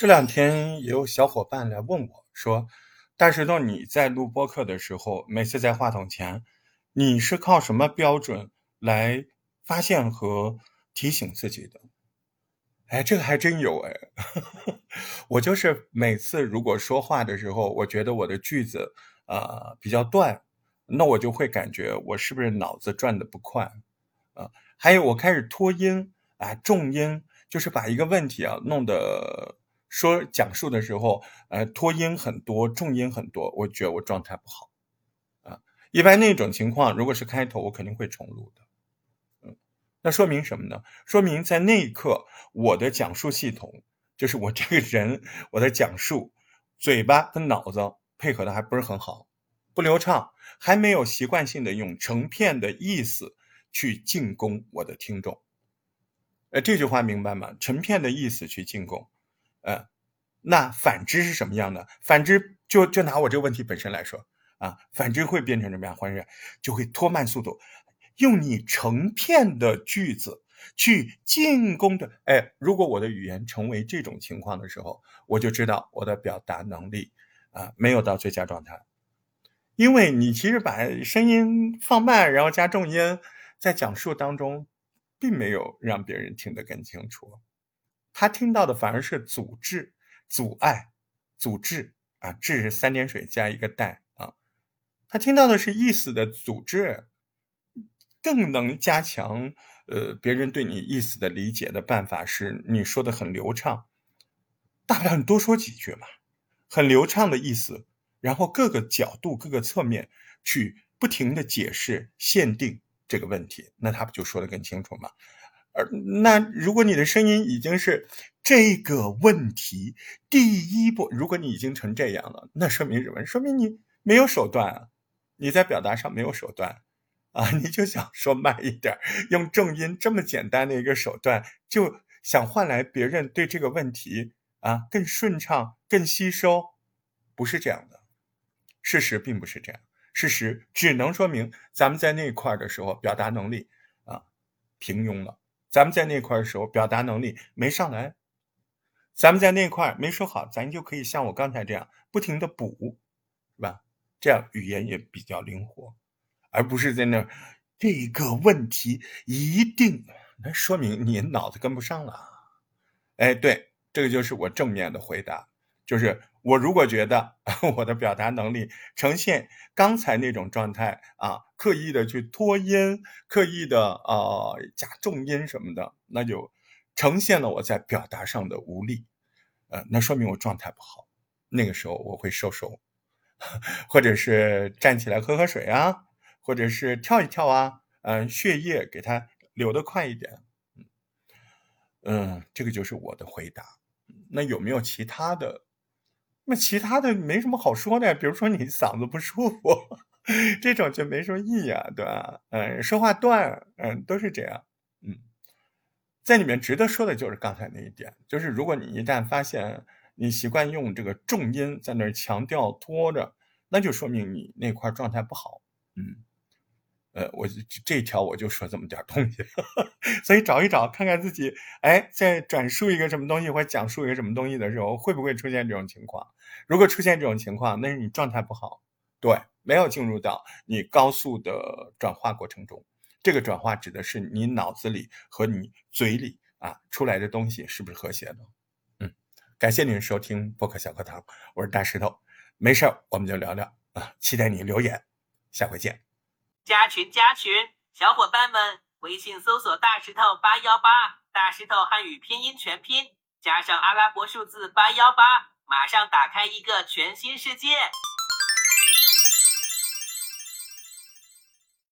这两天也有小伙伴来问我说：“大石头，你在录播课的时候，每次在话筒前，你是靠什么标准来发现和提醒自己的？”哎，这个还真有哎，我就是每次如果说话的时候，我觉得我的句子呃比较断，那我就会感觉我是不是脑子转的不快啊？还有我开始拖音啊，重音，就是把一个问题啊弄得说讲述的时候，呃，拖音很多，重音很多，我觉得我状态不好啊。一般那种情况，如果是开头，我肯定会重录的。嗯那说明什么呢？说明在那一刻，我的讲述系统，就是我这个人，我的讲述，嘴巴跟脑子配合的还不是很好，不流畅，还没有习惯性的用成片的意思去进攻我的听众。呃，这句话明白吗？成片的意思去进攻，呃，那反之是什么样的？反之就就拿我这个问题本身来说啊，反之会变成什么样？或者就会拖慢速度。用你成片的句子去进攻的，哎，如果我的语言成为这种情况的时候，我就知道我的表达能力啊没有到最佳状态，因为你其实把声音放慢，然后加重音，在讲述当中，并没有让别人听得更清楚，他听到的反而是阻滞、阻碍、阻滞啊，滞是三点水加一个带啊，他听到的是意思的阻滞。更能加强呃别人对你意思的理解的办法是你说的很流畅，大不了你多说几句嘛，很流畅的意思，然后各个角度各个侧面去不停的解释限定这个问题，那他不就说的更清楚吗？而那如果你的声音已经是这个问题第一步，如果你已经成这样了，那说明什么？说明你没有手段啊，你在表达上没有手段。啊，你就想说慢一点，用重音这么简单的一个手段，就想换来别人对这个问题啊更顺畅、更吸收，不是这样的。事实并不是这样，事实只能说明咱们在那块儿的时候表达能力啊平庸了，咱们在那块儿的时候表达能力没上来，咱们在那块儿没说好，咱就可以像我刚才这样不停的补，是吧？这样语言也比较灵活。而不是在那这个问题一定，那说明你脑子跟不上了。哎，对，这个就是我正面的回答，就是我如果觉得 我的表达能力呈现刚才那种状态啊，刻意的去拖音，刻意的啊加重音什么的，那就呈现了我在表达上的无力。呃，那说明我状态不好，那个时候我会收手，或者是站起来喝喝水啊。或者是跳一跳啊，嗯，血液给它流得快一点，嗯，这个就是我的回答。那有没有其他的？那其他的没什么好说的，比如说你嗓子不舒服，这种就没什么意义啊，对吧？嗯，说话断，嗯，都是这样，嗯，在里面值得说的就是刚才那一点，就是如果你一旦发现你习惯用这个重音在那儿强调拖着，那就说明你那块状态不好，嗯。呃，我这一条我就说这么点东西，所以找一找，看看自己，哎，在转述一个什么东西或讲述一个什么东西的时候，会不会出现这种情况？如果出现这种情况，那是你状态不好，对，没有进入到你高速的转化过程中。这个转化指的是你脑子里和你嘴里啊出来的东西是不是和谐的？嗯，感谢您收听播客小课堂，我是大石头，没事儿我们就聊聊啊，期待你留言，下回见。加群加群，小伙伴们，微信搜索“大石头八幺八”，大石头汉语拼音全拼加上阿拉伯数字八幺八，马上打开一个全新世界。